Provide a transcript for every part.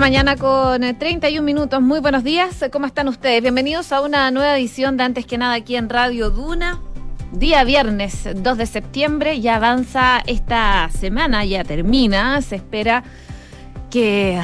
mañana con 31 eh, minutos. Muy buenos días. ¿Cómo están ustedes? Bienvenidos a una nueva edición de Antes que nada aquí en Radio Duna. Día viernes 2 de septiembre. Ya avanza esta semana, ya termina. Se espera que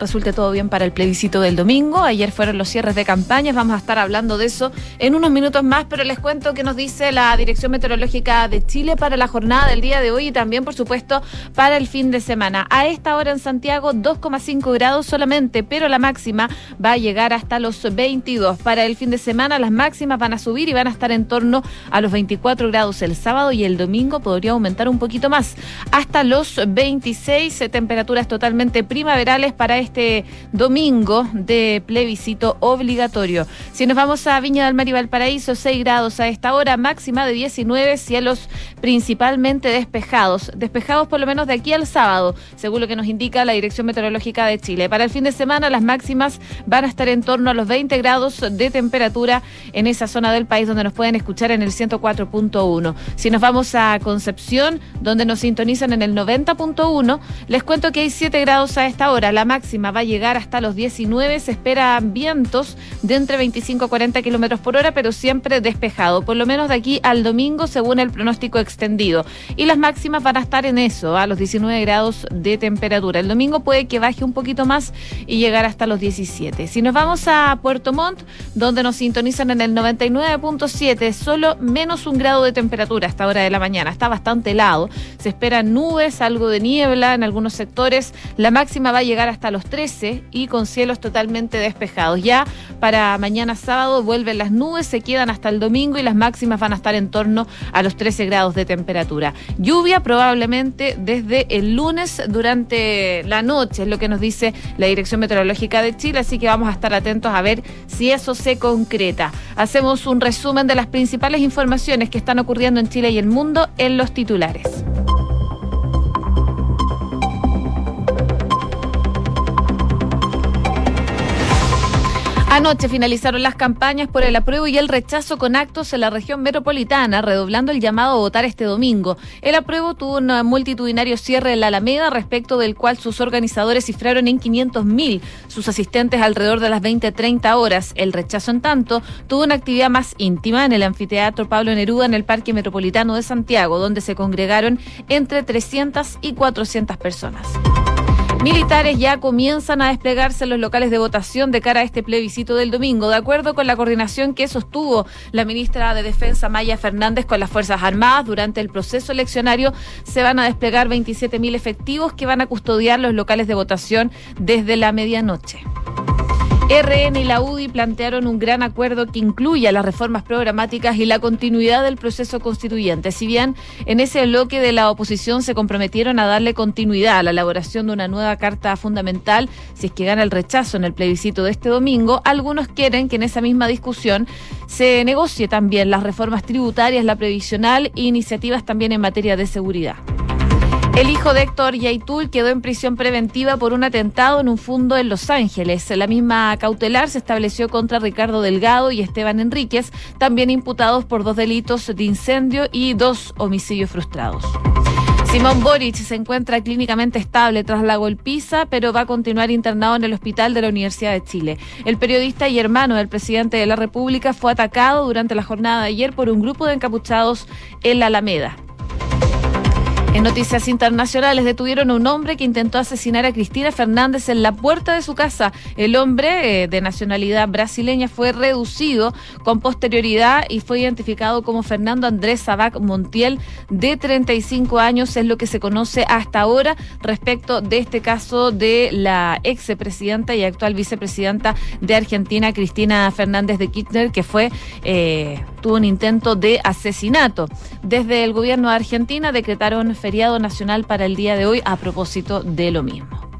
resulte todo bien para el plebiscito del domingo. Ayer fueron los cierres de campañas, vamos a estar hablando de eso en unos minutos más, pero les cuento que nos dice la Dirección Meteorológica de Chile para la jornada del día de hoy y también, por supuesto, para el fin de semana. A esta hora en Santiago 2,5 grados solamente, pero la máxima va a llegar hasta los 22. Para el fin de semana las máximas van a subir y van a estar en torno a los 24 grados el sábado y el domingo podría aumentar un poquito más, hasta los 26 temperaturas totalmente primaverales para este este domingo de plebiscito obligatorio. Si nos vamos a Viña del Mar y Valparaíso, 6 grados a esta hora, máxima de 19, cielos principalmente despejados. Despejados por lo menos de aquí al sábado, según lo que nos indica la Dirección Meteorológica de Chile. Para el fin de semana, las máximas van a estar en torno a los 20 grados de temperatura en esa zona del país donde nos pueden escuchar en el 104.1. Si nos vamos a Concepción, donde nos sintonizan en el 90.1, les cuento que hay 7 grados a esta hora. La máxima va a llegar hasta los 19. Se esperan vientos de entre 25 a 40 kilómetros por hora, pero siempre despejado, por lo menos de aquí al domingo, según el pronóstico extendido. Y las máximas van a estar en eso, a los 19 grados de temperatura. El domingo puede que baje un poquito más y llegar hasta los 17. Si nos vamos a Puerto Montt, donde nos sintonizan en el 99.7, solo menos un grado de temperatura a esta hora de la mañana. Está bastante helado. Se esperan nubes, algo de niebla en algunos sectores. La máxima va a llegar hasta los 13 y con cielos totalmente despejados. Ya para mañana sábado vuelven las nubes, se quedan hasta el domingo y las máximas van a estar en torno a los 13 grados de temperatura. Lluvia probablemente desde el lunes durante la noche, es lo que nos dice la Dirección Meteorológica de Chile, así que vamos a estar atentos a ver si eso se concreta. Hacemos un resumen de las principales informaciones que están ocurriendo en Chile y el mundo en los titulares. Anoche finalizaron las campañas por el apruebo y el rechazo con actos en la región metropolitana, redoblando el llamado a votar este domingo. El apruebo tuvo un multitudinario cierre en la Alameda, respecto del cual sus organizadores cifraron en 500.000, sus asistentes alrededor de las 20-30 horas. El rechazo, en tanto, tuvo una actividad más íntima en el anfiteatro Pablo Neruda en el Parque Metropolitano de Santiago, donde se congregaron entre 300 y 400 personas. Militares ya comienzan a desplegarse en los locales de votación de cara a este plebiscito del domingo, de acuerdo con la coordinación que sostuvo la ministra de Defensa Maya Fernández con las Fuerzas Armadas durante el proceso eleccionario. Se van a desplegar 27.000 efectivos que van a custodiar los locales de votación desde la medianoche. RN y la UDI plantearon un gran acuerdo que incluya las reformas programáticas y la continuidad del proceso constituyente. Si bien en ese bloque de la oposición se comprometieron a darle continuidad a la elaboración de una nueva carta fundamental, si es que gana el rechazo en el plebiscito de este domingo, algunos quieren que en esa misma discusión se negocie también las reformas tributarias, la previsional e iniciativas también en materia de seguridad. El hijo de Héctor Yaitul quedó en prisión preventiva por un atentado en un fundo en Los Ángeles. La misma cautelar se estableció contra Ricardo Delgado y Esteban Enríquez, también imputados por dos delitos de incendio y dos homicidios frustrados. Simón Boric se encuentra clínicamente estable tras la golpiza, pero va a continuar internado en el hospital de la Universidad de Chile. El periodista y hermano del presidente de la República fue atacado durante la jornada de ayer por un grupo de encapuchados en la Alameda. Noticias internacionales detuvieron a un hombre que intentó asesinar a Cristina Fernández en la puerta de su casa. El hombre eh, de nacionalidad brasileña fue reducido con posterioridad y fue identificado como Fernando Andrés Sabac Montiel, de 35 años, es lo que se conoce hasta ahora respecto de este caso de la ex presidenta y actual vicepresidenta de Argentina, Cristina Fernández de Kirchner, que fue eh, tuvo un intento de asesinato. Desde el gobierno de Argentina decretaron nacional para el día de hoy a propósito de lo mismo.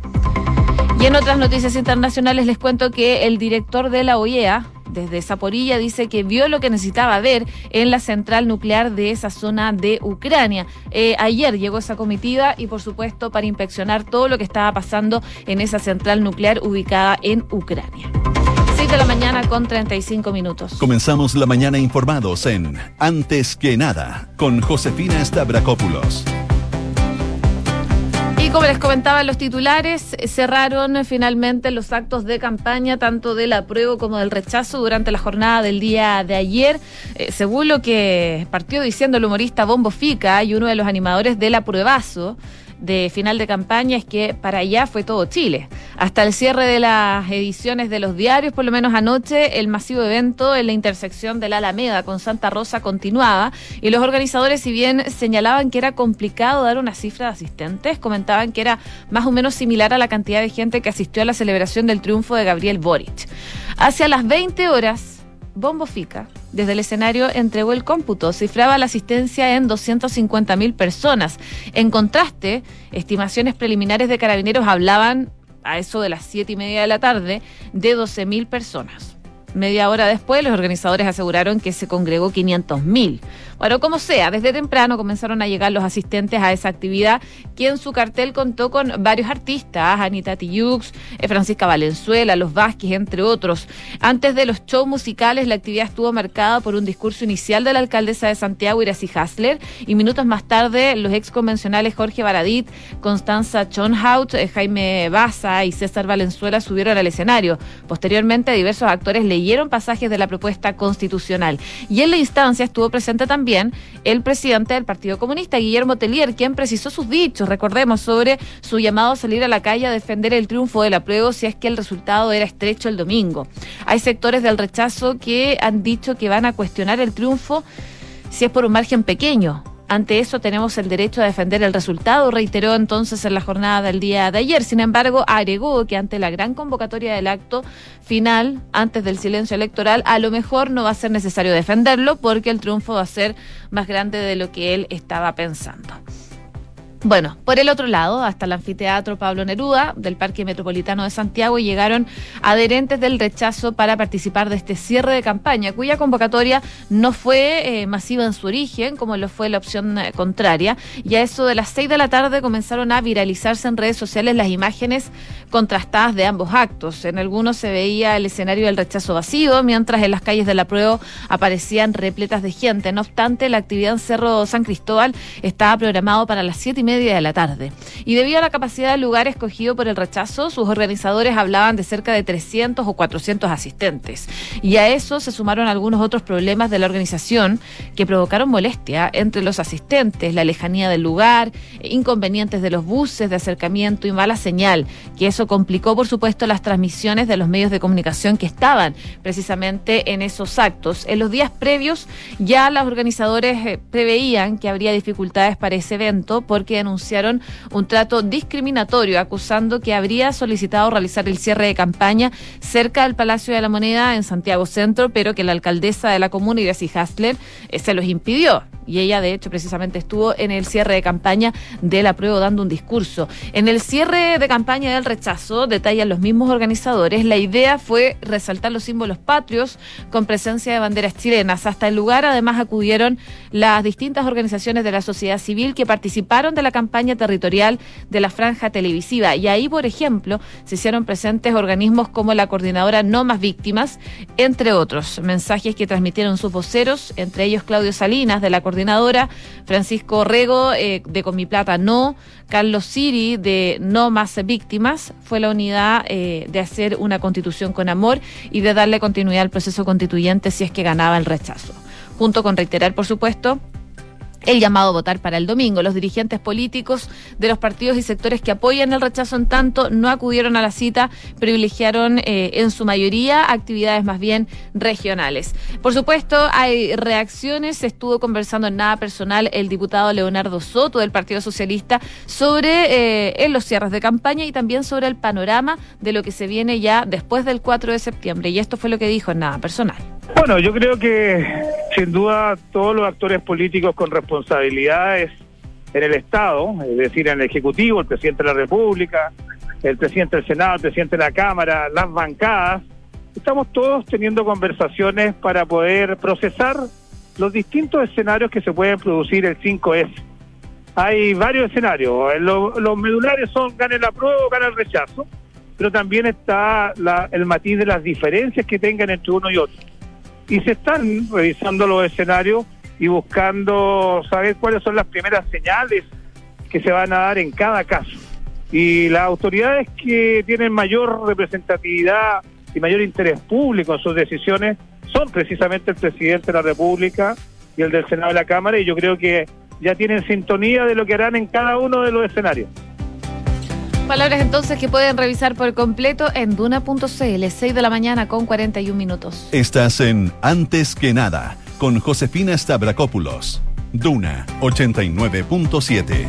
Y en otras noticias internacionales les cuento que el director de la OEA, desde Zaporilla dice que vio lo que necesitaba ver en la central nuclear de esa zona de Ucrania. Eh, ayer llegó esa comitiva y por supuesto para inspeccionar todo lo que estaba pasando en esa central nuclear ubicada en Ucrania. 6 de la mañana con 35 minutos. Comenzamos la mañana informados en Antes que nada con Josefina Stavrakopoulos Como les comentaba los titulares, cerraron finalmente los actos de campaña tanto del apruebo como del rechazo durante la jornada del día de ayer. Eh, según lo que partió diciendo el humorista Bombo Fica y uno de los animadores del apruebazo, de final de campaña es que para allá fue todo Chile. Hasta el cierre de las ediciones de los diarios, por lo menos anoche, el masivo evento en la intersección de la Alameda con Santa Rosa continuaba y los organizadores, si bien señalaban que era complicado dar una cifra de asistentes, comentaban que era más o menos similar a la cantidad de gente que asistió a la celebración del triunfo de Gabriel Boric. Hacia las 20 horas, Bombo Fica, desde el escenario, entregó el cómputo, cifraba la asistencia en 250 mil personas. En contraste, estimaciones preliminares de carabineros hablaban, a eso de las siete y media de la tarde, de 12 mil personas. Media hora después, los organizadores aseguraron que se congregó 500 mil. Bueno, como sea, desde temprano comenzaron a llegar los asistentes a esa actividad, que en su cartel contó con varios artistas, Anita Tijoux, eh, Francisca Valenzuela, Los Vázquez, entre otros. Antes de los shows musicales, la actividad estuvo marcada por un discurso inicial de la alcaldesa de Santiago, Iracy Hasler, y minutos más tarde, los ex convencionales Jorge Baradit, Constanza Chonhout, eh, Jaime Baza y César Valenzuela subieron al escenario. Posteriormente, diversos actores leyeron pasajes de la propuesta constitucional. Y en la instancia estuvo presente también el presidente del Partido Comunista, Guillermo Tellier, quien precisó sus dichos, recordemos, sobre su llamado a salir a la calle a defender el triunfo del apruebo si es que el resultado era estrecho el domingo. Hay sectores del rechazo que han dicho que van a cuestionar el triunfo si es por un margen pequeño. Ante eso tenemos el derecho a defender el resultado, reiteró entonces en la jornada del día de ayer. Sin embargo, agregó que ante la gran convocatoria del acto final, antes del silencio electoral, a lo mejor no va a ser necesario defenderlo porque el triunfo va a ser más grande de lo que él estaba pensando. Bueno, por el otro lado, hasta el anfiteatro Pablo Neruda del Parque Metropolitano de Santiago llegaron adherentes del rechazo para participar de este cierre de campaña, cuya convocatoria no fue eh, masiva en su origen, como lo fue la opción eh, contraria. Y a eso de las seis de la tarde comenzaron a viralizarse en redes sociales las imágenes contrastadas de ambos actos. En algunos se veía el escenario del rechazo vacío, mientras en las calles de la prueba aparecían repletas de gente. No obstante, la actividad en Cerro San Cristóbal estaba programado para las siete y media de la tarde. Y debido a la capacidad del lugar escogido por el rechazo, sus organizadores hablaban de cerca de 300 o 400 asistentes. Y a eso se sumaron algunos otros problemas de la organización que provocaron molestia entre los asistentes, la lejanía del lugar, inconvenientes de los buses de acercamiento y mala señal, que eso complicó, por supuesto, las transmisiones de los medios de comunicación que estaban precisamente en esos actos. En los días previos ya los organizadores eh, preveían que habría dificultades para ese evento porque anunciaron un trato discriminatorio, acusando que habría solicitado realizar el cierre de campaña cerca del Palacio de la Moneda en Santiago Centro, pero que la alcaldesa de la comuna, Iracy Hasler, eh, se los impidió y ella de hecho precisamente estuvo en el cierre de campaña de la prueba dando un discurso. En el cierre de campaña del rechazo, detallan los mismos organizadores, la idea fue resaltar los símbolos patrios con presencia de banderas chilenas. Hasta el lugar además acudieron las distintas organizaciones de la sociedad civil que participaron de la campaña territorial de la franja televisiva y ahí, por ejemplo, se hicieron presentes organismos como la coordinadora No Más Víctimas, entre otros. Mensajes que transmitieron sus voceros, entre ellos Claudio Salinas de la coordinadora Francisco Rego eh, de Con mi Plata No, Carlos Siri de No Más Víctimas, fue la unidad eh, de hacer una constitución con amor y de darle continuidad al proceso constituyente si es que ganaba el rechazo. Junto con reiterar, por supuesto, el llamado a votar para el domingo. Los dirigentes políticos de los partidos y sectores que apoyan el rechazo en tanto no acudieron a la cita, privilegiaron eh, en su mayoría actividades más bien regionales. Por supuesto, hay reacciones. Estuvo conversando en nada personal el diputado Leonardo Soto del Partido Socialista sobre eh, en los cierres de campaña y también sobre el panorama de lo que se viene ya después del 4 de septiembre. Y esto fue lo que dijo en nada personal. Bueno, yo creo que sin duda todos los actores políticos con responsabilidades en el Estado, es decir, en el Ejecutivo, el presidente de la República, el presidente del Senado, el presidente de la Cámara, las bancadas, estamos todos teniendo conversaciones para poder procesar los distintos escenarios que se pueden producir el 5S. Hay varios escenarios, los, medulares son gane la prueba o gane el rechazo, pero también está el matiz de las diferencias que tengan entre uno y otro y se están revisando los escenarios y buscando saber cuáles son las primeras señales que se van a dar en cada caso. Y las autoridades que tienen mayor representatividad y mayor interés público en sus decisiones son precisamente el presidente de la República y el del Senado de la Cámara y yo creo que ya tienen sintonía de lo que harán en cada uno de los escenarios. Palabras entonces que pueden revisar por completo en duna.cl, 6 de la mañana con 41 minutos. Estás en Antes que nada con Josefina Stavrakopoulos. Duna 89.7.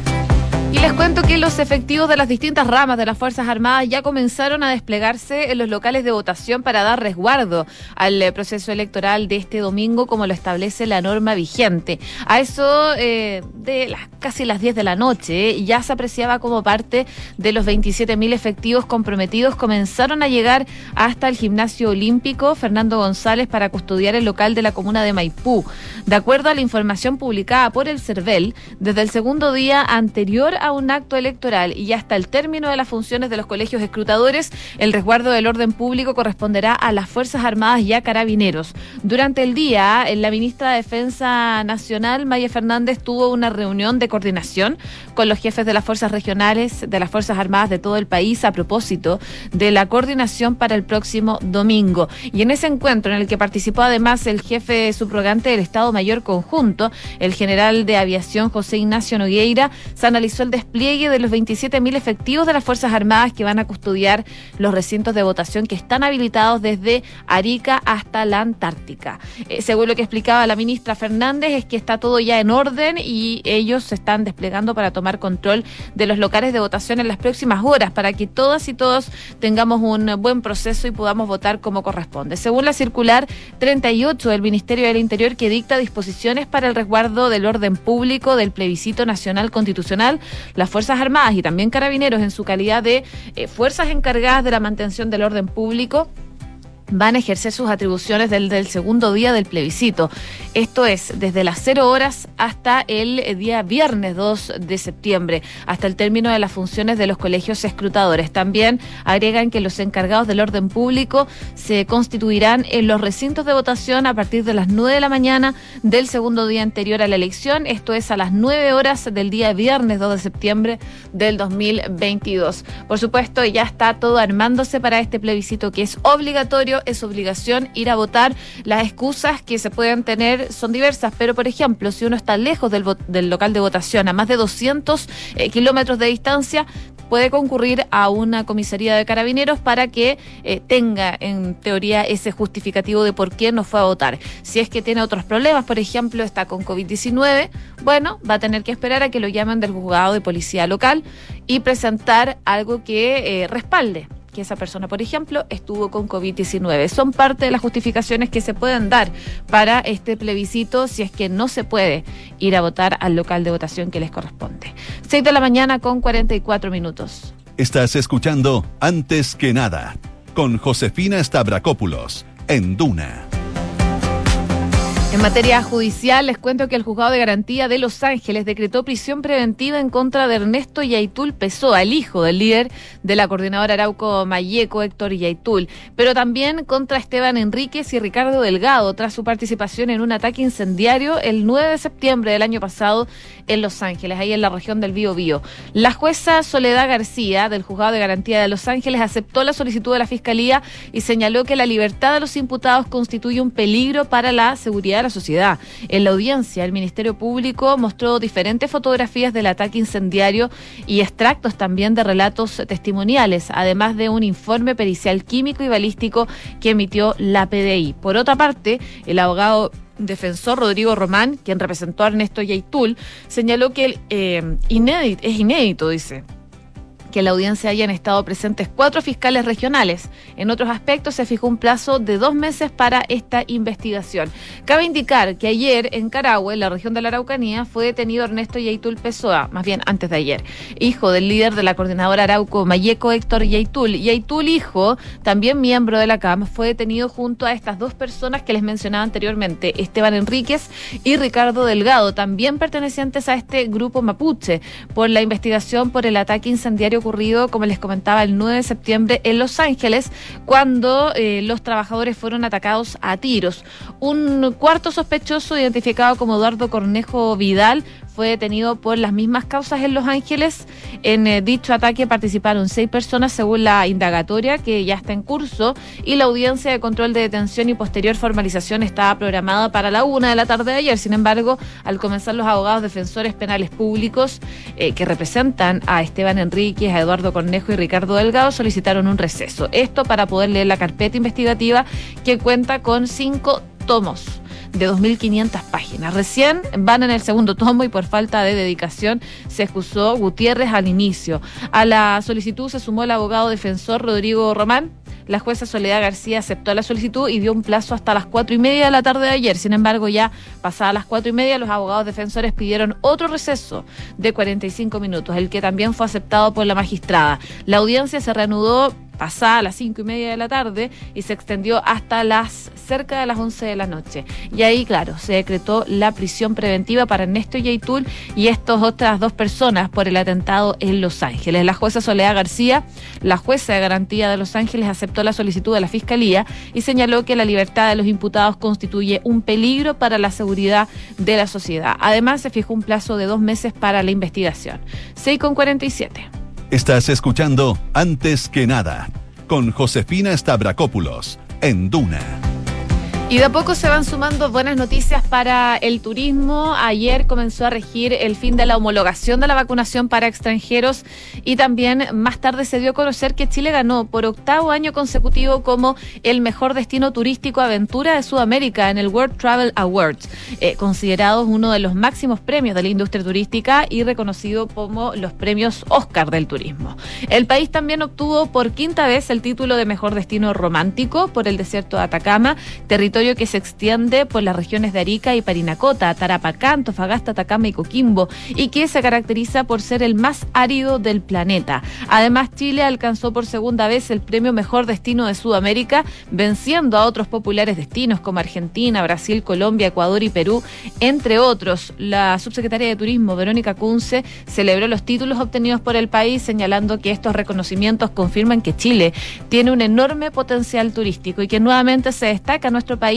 Y les cuento que los efectivos de las distintas ramas de las Fuerzas Armadas ya comenzaron a desplegarse en los locales de votación para dar resguardo al eh, proceso electoral de este domingo, como lo establece la norma vigente. A eso eh, de las, casi las 10 de la noche ya se apreciaba como parte de los 27.000 efectivos comprometidos. Comenzaron a llegar hasta el gimnasio olímpico Fernando González para custodiar el local de la comuna de Maipú. De acuerdo a la información publicada por el CERVEL, desde el segundo día anterior a un acto electoral y hasta el término de las funciones de los colegios escrutadores, el resguardo del orden público corresponderá a las Fuerzas Armadas y a Carabineros. Durante el día, la ministra de Defensa Nacional, Maya Fernández, tuvo una reunión de coordinación con los jefes de las fuerzas regionales, de las Fuerzas Armadas de todo el país a propósito de la coordinación para el próximo domingo. Y en ese encuentro, en el que participó además el jefe subrogante del Estado Mayor Conjunto, el general de aviación José Ignacio Nogueira, se analizó el despliegue de los 27.000 efectivos de las Fuerzas Armadas que van a custodiar los recintos de votación que están habilitados desde Arica hasta la Antártica. Eh, según lo que explicaba la ministra Fernández, es que está todo ya en orden y ellos se están desplegando para tomar control de los locales de votación en las próximas horas para que todas y todos tengamos un buen proceso y podamos votar como corresponde. Según la circular 38 del Ministerio del Interior que dicta disposiciones para el resguardo del orden público del plebiscito nacional constitucional, las Fuerzas Armadas y también Carabineros en su calidad de eh, fuerzas encargadas de la mantención del orden público van a ejercer sus atribuciones del, segundo día del plebiscito. Esto es desde las 0 horas hasta el eh, día viernes 2 de septiembre, hasta el término de las funciones de los colegios escrutadores. También agregan que los encargados del orden público se constituirán en los recintos de votación a partir de las 9 de la mañana del segundo día anterior a la elección. Esto es a las 9 horas del día viernes 2 de septiembre del 2022. Por supuesto, ya está todo armándose para este plebiscito que es obligatorio es obligación ir a votar. Las excusas que se pueden tener son diversas, pero por ejemplo, si uno está lejos del, local de votación, a más de 200 eh, kilómetros de distancia, puede concurrir a una comisaría de carabineros para que eh, tenga en teoría ese justificativo de por qué no fue a votar. Si es que tiene otros problemas, por ejemplo, está con COVID-19, bueno, va a tener que esperar a que lo llamen del juzgado de policía local y presentar algo que eh, respalde que esa persona, por ejemplo, estuvo con COVID-19. Son parte de las justificaciones que se pueden dar para este plebiscito si es que no se puede ir a votar al local de votación que les corresponde. 6 de la mañana con 44 minutos. Estás escuchando Antes que nada con Josefina Stavrakopoulos en Duna. En materia judicial, les cuento que el juzgado de garantía de Los Ángeles decretó prisión preventiva en contra de Ernesto Yaitul Pessoa, el hijo del líder de la coordinadora Arauco Mayeco, Héctor Yaitul, pero también contra Esteban Enríquez y Ricardo Delgado, tras su participación en un ataque incendiario el 9 de septiembre del año pasado en Los Ángeles, ahí en la región del Bío Bío. La jueza Soledad García, del juzgado de garantía de Los Ángeles, aceptó la solicitud de la Fiscalía y señaló que la libertad de los imputados constituye un peligro para la seguridad la sociedad. En la audiencia, el Ministerio Público mostró diferentes fotografías del ataque incendiario y extractos también de relatos testimoniales, además de un informe pericial químico y balístico que emitió la PDI. Por otra parte, el abogado defensor Rodrigo Román, quien representó a Ernesto Yaitul, señaló que el, eh, inédito, es inédito, dice que en la audiencia hayan estado presentes cuatro fiscales regionales. En otros aspectos se fijó un plazo de dos meses para esta investigación. Cabe indicar que ayer en Carahue, la región de la Araucanía, fue detenido Ernesto Yaitul Pessoa, más bien antes de ayer, hijo del líder de la coordinadora Arauco Mayeco Héctor Yaitul. Yaitul, hijo, también miembro de la CAM, fue detenido junto a estas dos personas que les mencionaba anteriormente, Esteban Enríquez y Ricardo Delgado, también pertenecientes a este grupo mapuche, por la investigación por el ataque incendiario ocurrido, como les comentaba, el 9 de septiembre en Los Ángeles, cuando eh, los trabajadores fueron atacados a tiros. Un cuarto sospechoso, identificado como Eduardo Cornejo Vidal, fue detenido por las mismas causas en Los Ángeles. En eh, dicho ataque participaron seis personas según la indagatoria que ya está en curso y la audiencia de control de detención y posterior formalización estaba programada para la una de la tarde de ayer. Sin embargo, al comenzar los abogados defensores penales públicos eh, que representan a Esteban Enríquez, a Eduardo Cornejo y Ricardo Delgado solicitaron un receso. Esto para poder leer la carpeta investigativa que cuenta con cinco tomos de 2.500 páginas. Recién van en el segundo tomo y por falta de dedicación se excusó Gutiérrez al inicio. A la solicitud se sumó el abogado defensor Rodrigo Román. La jueza Soledad García aceptó la solicitud y dio un plazo hasta las cuatro y media de la tarde de ayer. Sin embargo, ya pasadas las cuatro y media, los abogados defensores pidieron otro receso de 45 minutos, el que también fue aceptado por la magistrada. La audiencia se reanudó pasada a las cinco y media de la tarde y se extendió hasta las cerca de las 11 de la noche. Y ahí, claro, se decretó la prisión preventiva para Ernesto Yaitul y estas otras dos personas por el atentado en Los Ángeles. La jueza Soledad García, la jueza de garantía de Los Ángeles, aceptó la solicitud de la Fiscalía y señaló que la libertad de los imputados constituye un peligro para la seguridad de la sociedad. Además, se fijó un plazo de dos meses para la investigación. 6 con 47. Estás escuchando Antes que nada con Josefina Stavrakopoulos en Duna. Y de a poco se van sumando buenas noticias para el turismo. Ayer comenzó a regir el fin de la homologación de la vacunación para extranjeros y también más tarde se dio a conocer que Chile ganó por octavo año consecutivo como el mejor destino turístico aventura de Sudamérica en el World Travel Awards, eh, considerado uno de los máximos premios de la industria turística y reconocido como los premios Oscar del turismo. El país también obtuvo por quinta vez el título de mejor destino romántico por el desierto de Atacama, territorio que se extiende por las regiones de Arica y Parinacota, Tarapacá, Antofagasta, Atacama y Coquimbo, y que se caracteriza por ser el más árido del planeta. Además, Chile alcanzó por segunda vez el premio Mejor Destino de Sudamérica, venciendo a otros populares destinos como Argentina, Brasil, Colombia, Ecuador y Perú, entre otros. La subsecretaria de Turismo, Verónica Kunze, celebró los títulos obtenidos por el país, señalando que estos reconocimientos confirman que Chile tiene un enorme potencial turístico y que nuevamente se destaca nuestro país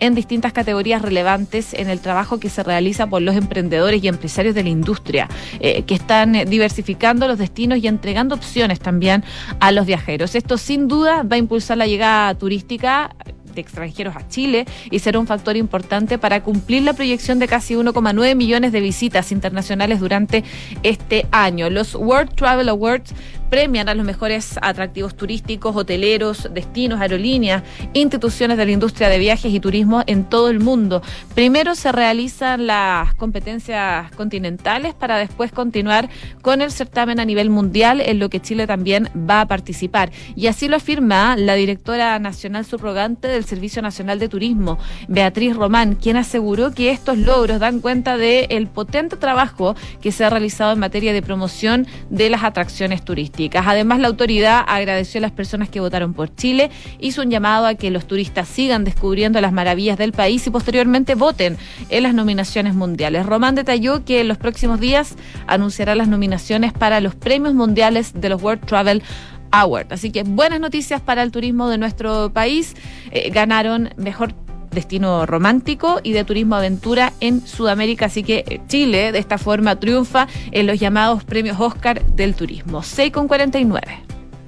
en distintas categorías relevantes en el trabajo que se realiza por los emprendedores y empresarios de la industria, eh, que están diversificando los destinos y entregando opciones también a los viajeros. Esto sin duda va a impulsar la llegada turística de extranjeros a Chile y será un factor importante para cumplir la proyección de casi 1,9 millones de visitas internacionales durante este año. Los World Travel Awards premian a los mejores atractivos turísticos, hoteleros, destinos, aerolíneas, instituciones de la industria de viajes y turismo en todo el mundo. Primero se realizan las competencias continentales para después continuar con el certamen a nivel mundial, en lo que Chile también va a participar. Y así lo afirma la directora nacional subrogante del Servicio Nacional de Turismo, Beatriz Román, quien aseguró que estos logros dan cuenta del potente trabajo que se ha realizado en materia de promoción de las atracciones turísticas. Además, la autoridad agradeció a las personas que votaron por Chile, hizo un llamado a que los turistas sigan descubriendo las maravillas del país y posteriormente voten en las nominaciones mundiales. Román detalló que en los próximos días anunciará las nominaciones para los premios mundiales de los World Travel Awards. Así que buenas noticias para el turismo de nuestro país. Eh, ganaron mejor destino romántico y de turismo aventura en Sudamérica. Así que eh, Chile de esta forma triunfa en los llamados premios Oscar del turismo. 6 con 49.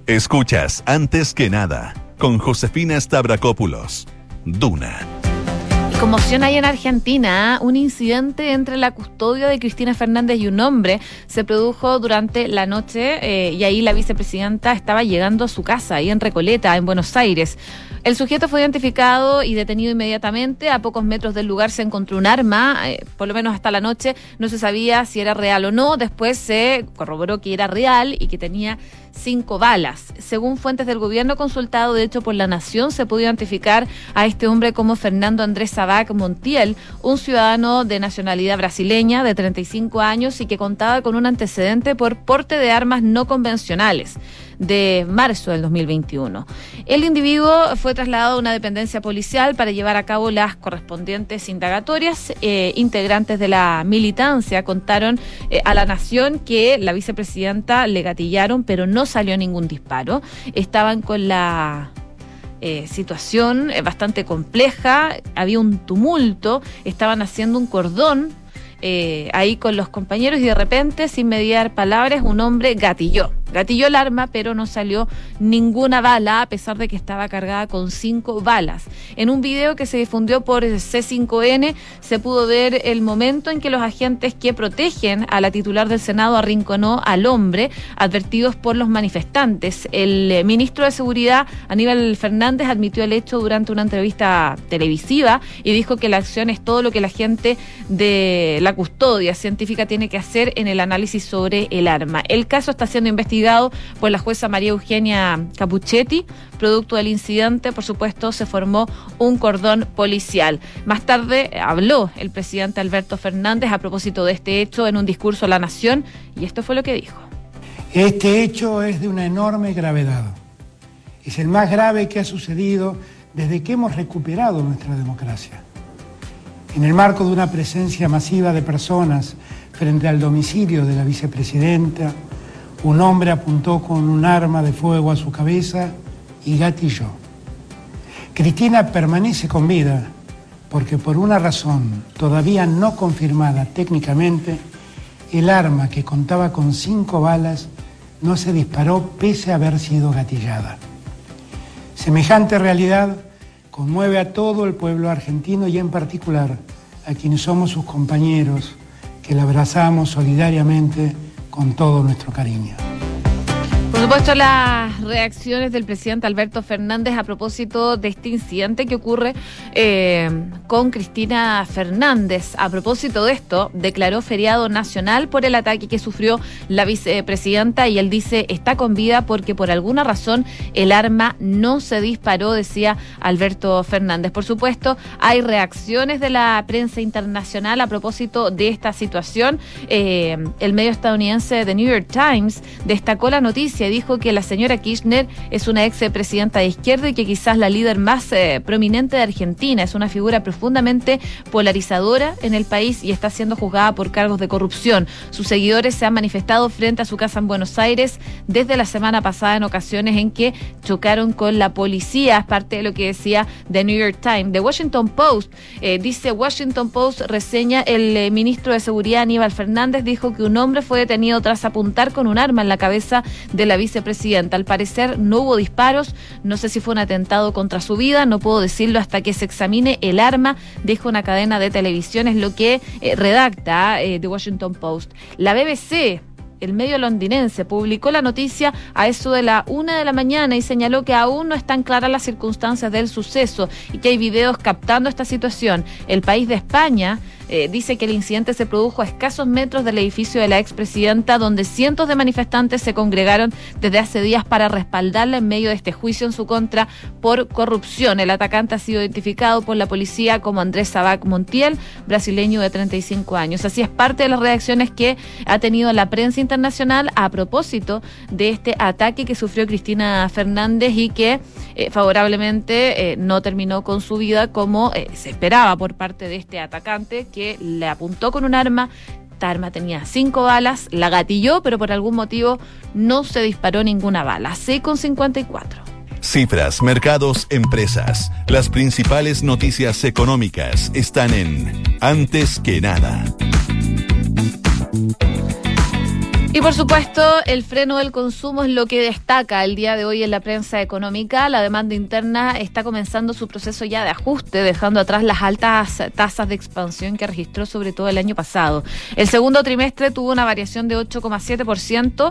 Escuchas antes que nada con Josefina Stavrakopoulos. Duna. Conmoción hay en Argentina. Un incidente entre la custodia de Cristina Fernández y un hombre se produjo durante la noche eh, y ahí la vicepresidenta estaba llegando a su casa, ahí en Recoleta, en Buenos Aires. El sujeto fue identificado y detenido inmediatamente. A pocos metros del lugar se encontró un arma, eh, por lo menos hasta la noche no se sabía si era real o no. Después se corroboró que era real y que tenía cinco balas. Según fuentes del gobierno consultado, de hecho, por La Nación, se pudo identificar a este hombre como Fernando Andrés Sabac Montiel, un ciudadano de nacionalidad brasileña de 35 años y que contaba con un antecedente por porte de armas no convencionales de marzo del 2021. El individuo fue trasladado a una dependencia policial para llevar a cabo las correspondientes indagatorias. Eh, integrantes de la militancia contaron eh, a la Nación que la vicepresidenta le gatillaron, pero no salió ningún disparo. Estaban con la eh, situación bastante compleja, había un tumulto, estaban haciendo un cordón ahí con los compañeros y de repente, sin mediar palabras, un hombre gatilló. Gatilló el arma, pero no salió ninguna bala, a pesar de que estaba cargada con cinco balas. En un video que se difundió por C5N, se pudo ver el momento en que los agentes que protegen a la titular del Senado arrinconó al hombre, advertidos por los manifestantes. El eh, ministro de Seguridad, Aníbal Fernández, admitió el hecho durante una entrevista televisiva y dijo que la acción es todo lo que la gente de la custodia científica tiene que hacer en el análisis sobre el arma. El caso está siendo investigado por la jueza María Eugenia Capuchetti. Producto del incidente, por supuesto, se formó un cordón policial. Más tarde habló el presidente Alberto Fernández a propósito de este hecho en un discurso a la Nación y esto fue lo que dijo. Este hecho es de una enorme gravedad. Es el más grave que ha sucedido desde que hemos recuperado nuestra democracia. En el marco de una presencia masiva de personas frente al domicilio de la vicepresidenta, un hombre apuntó con un arma de fuego a su cabeza y gatilló. Cristina permanece con vida porque por una razón todavía no confirmada técnicamente, el arma que contaba con cinco balas no se disparó pese a haber sido gatillada. Semejante realidad conmueve a todo el pueblo argentino y en particular a quienes somos sus compañeros, que la abrazamos solidariamente con todo nuestro cariño. Por supuesto, las reacciones del presidente Alberto Fernández a propósito de este incidente que ocurre eh, con Cristina Fernández. A propósito de esto, declaró feriado nacional por el ataque que sufrió la vicepresidenta y él dice está con vida porque por alguna razón el arma no se disparó, decía Alberto Fernández. Por supuesto, hay reacciones de la prensa internacional a propósito de esta situación. Eh, el medio estadounidense The New York Times destacó la noticia dijo que la señora Kirchner es una ex presidenta de izquierda y que quizás la líder más eh, prominente de Argentina. Es una figura profundamente polarizadora en el país y está siendo juzgada por cargos de corrupción. Sus seguidores se han manifestado frente a su casa en Buenos Aires desde la semana pasada en ocasiones en que chocaron con la policía. Es parte de lo que decía The New York Times. The Washington Post eh, dice Washington Post reseña el eh, ministro de Seguridad Aníbal Fernández dijo que un hombre fue detenido tras apuntar con un arma en la cabeza de la vicepresidenta. Al parecer no hubo disparos, no sé si fue un atentado contra su vida, no puedo decirlo hasta que se examine el arma, dijo una cadena de televisión, es lo que eh, redacta eh, The Washington Post. La BBC el medio londinense publicó la noticia a eso de la una de la mañana y señaló que aún no están claras las circunstancias del suceso y que hay videos captando esta situación. El país de España eh, dice que el incidente se produjo a escasos metros del edificio de la expresidenta, donde cientos de manifestantes se congregaron desde hace días para respaldarla en medio de este juicio en su contra por corrupción. El atacante ha sido identificado por la policía como Andrés Sabac Montiel, brasileño de 35 años. Así es parte de las reacciones que ha tenido la prensa internacional a propósito de este ataque que sufrió Cristina Fernández y que eh, favorablemente eh, no terminó con su vida como se esperaba por parte de este atacante le apuntó con un arma. Esta arma tenía cinco balas, la gatilló, pero por algún motivo no se disparó ninguna bala. Con 54. Cifras, mercados, empresas. Las principales noticias económicas están en Antes que nada. Y por supuesto, el freno del consumo es lo que destaca el día de hoy en la prensa económica. La demanda interna está comenzando su proceso ya de ajuste, dejando atrás las altas tasas de expansión que registró sobre todo el año pasado. El segundo trimestre tuvo una variación de 8,7%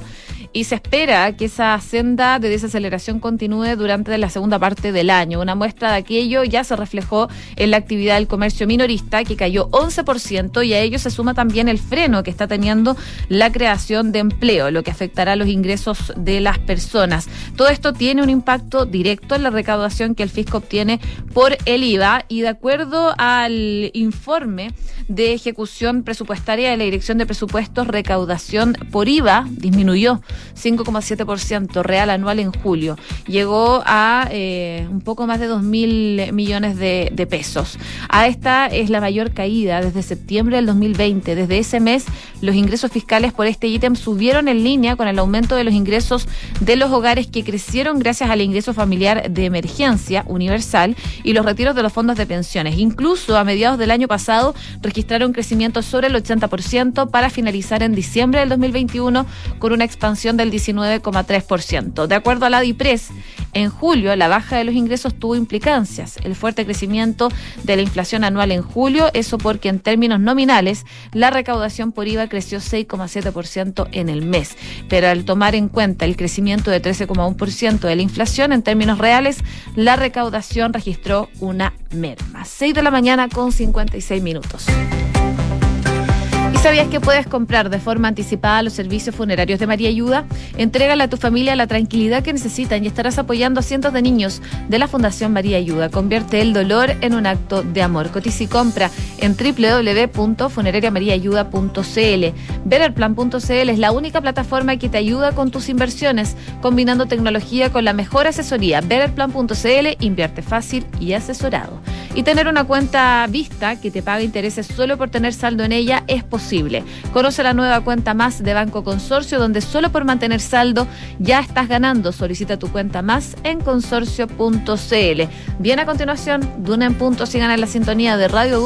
y se espera que esa senda de desaceleración continúe durante la segunda parte del año. Una muestra de aquello ya se reflejó en la actividad del comercio minorista, que cayó 11%, y a ello se suma también el freno que está teniendo la creación de empleo, lo que afectará los ingresos de las personas. Todo esto tiene un impacto directo en la recaudación que el fisco obtiene por el IVA y de acuerdo al informe de ejecución presupuestaria de la Dirección de Presupuestos, recaudación por IVA disminuyó 5,7% real anual en julio. Llegó a eh, un poco más de 2 mil millones de, pesos. A esta es la mayor caída desde septiembre del 2020. Desde ese mes, Los ingresos fiscales por este ítem subieron en línea con el aumento de los ingresos de los hogares que crecieron gracias al ingreso familiar de emergencia universal y los retiros de los fondos de pensiones. Incluso a mediados del año pasado registraron crecimiento sobre el 80% para finalizar en diciembre del 2021 con una expansión del 19,3%. De acuerdo a la DIPRES, en julio la baja de los ingresos tuvo implicancias. El fuerte crecimiento de la inflación anual en julio, eso porque en términos nominales la recaudación por IVA creció 6,7% en el mes. Pero al tomar en cuenta el crecimiento de 13,1% de la inflación en términos reales, la recaudación registró una merma. 6 de la mañana con 56 minutos. ¿Sabías que puedes comprar de forma anticipada los servicios funerarios de María Ayuda? Entrégale a tu familia la tranquilidad que necesitan y estarás apoyando a cientos de niños de la Fundación María Ayuda. Convierte el dolor en un acto de amor. Cotiza y compra en www.funerariamariaayuda.cl. Veralplan.cl es la única plataforma que te ayuda con tus inversiones, combinando tecnología con la mejor asesoría. Veralplan.cl invierte fácil y asesorado. Y tener una cuenta vista que te paga intereses solo por tener saldo en ella es posible Conoce la nueva cuenta más de Banco Consorcio, donde solo por mantener saldo ya estás ganando. Solicita tu cuenta más en consorcio.cl. Bien, a continuación, Duna en punto, sigan en la sintonía de Radio